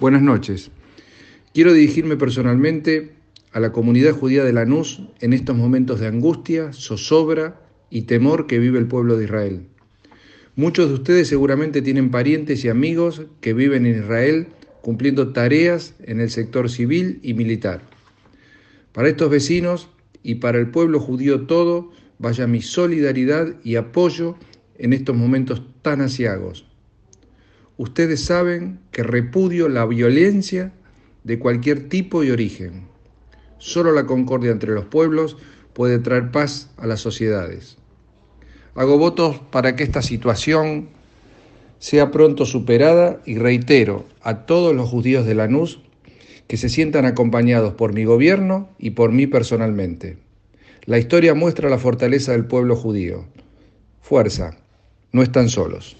Buenas noches. Quiero dirigirme personalmente a la comunidad judía de Lanús en estos momentos de angustia, zozobra y temor que vive el pueblo de Israel. Muchos de ustedes seguramente tienen parientes y amigos que viven en Israel cumpliendo tareas en el sector civil y militar. Para estos vecinos y para el pueblo judío todo, vaya mi solidaridad y apoyo en estos momentos tan asiagos. Ustedes saben que repudio la violencia de cualquier tipo y origen. Solo la concordia entre los pueblos puede traer paz a las sociedades. Hago votos para que esta situación sea pronto superada y reitero a todos los judíos de Lanús que se sientan acompañados por mi gobierno y por mí personalmente. La historia muestra la fortaleza del pueblo judío. Fuerza, no están solos.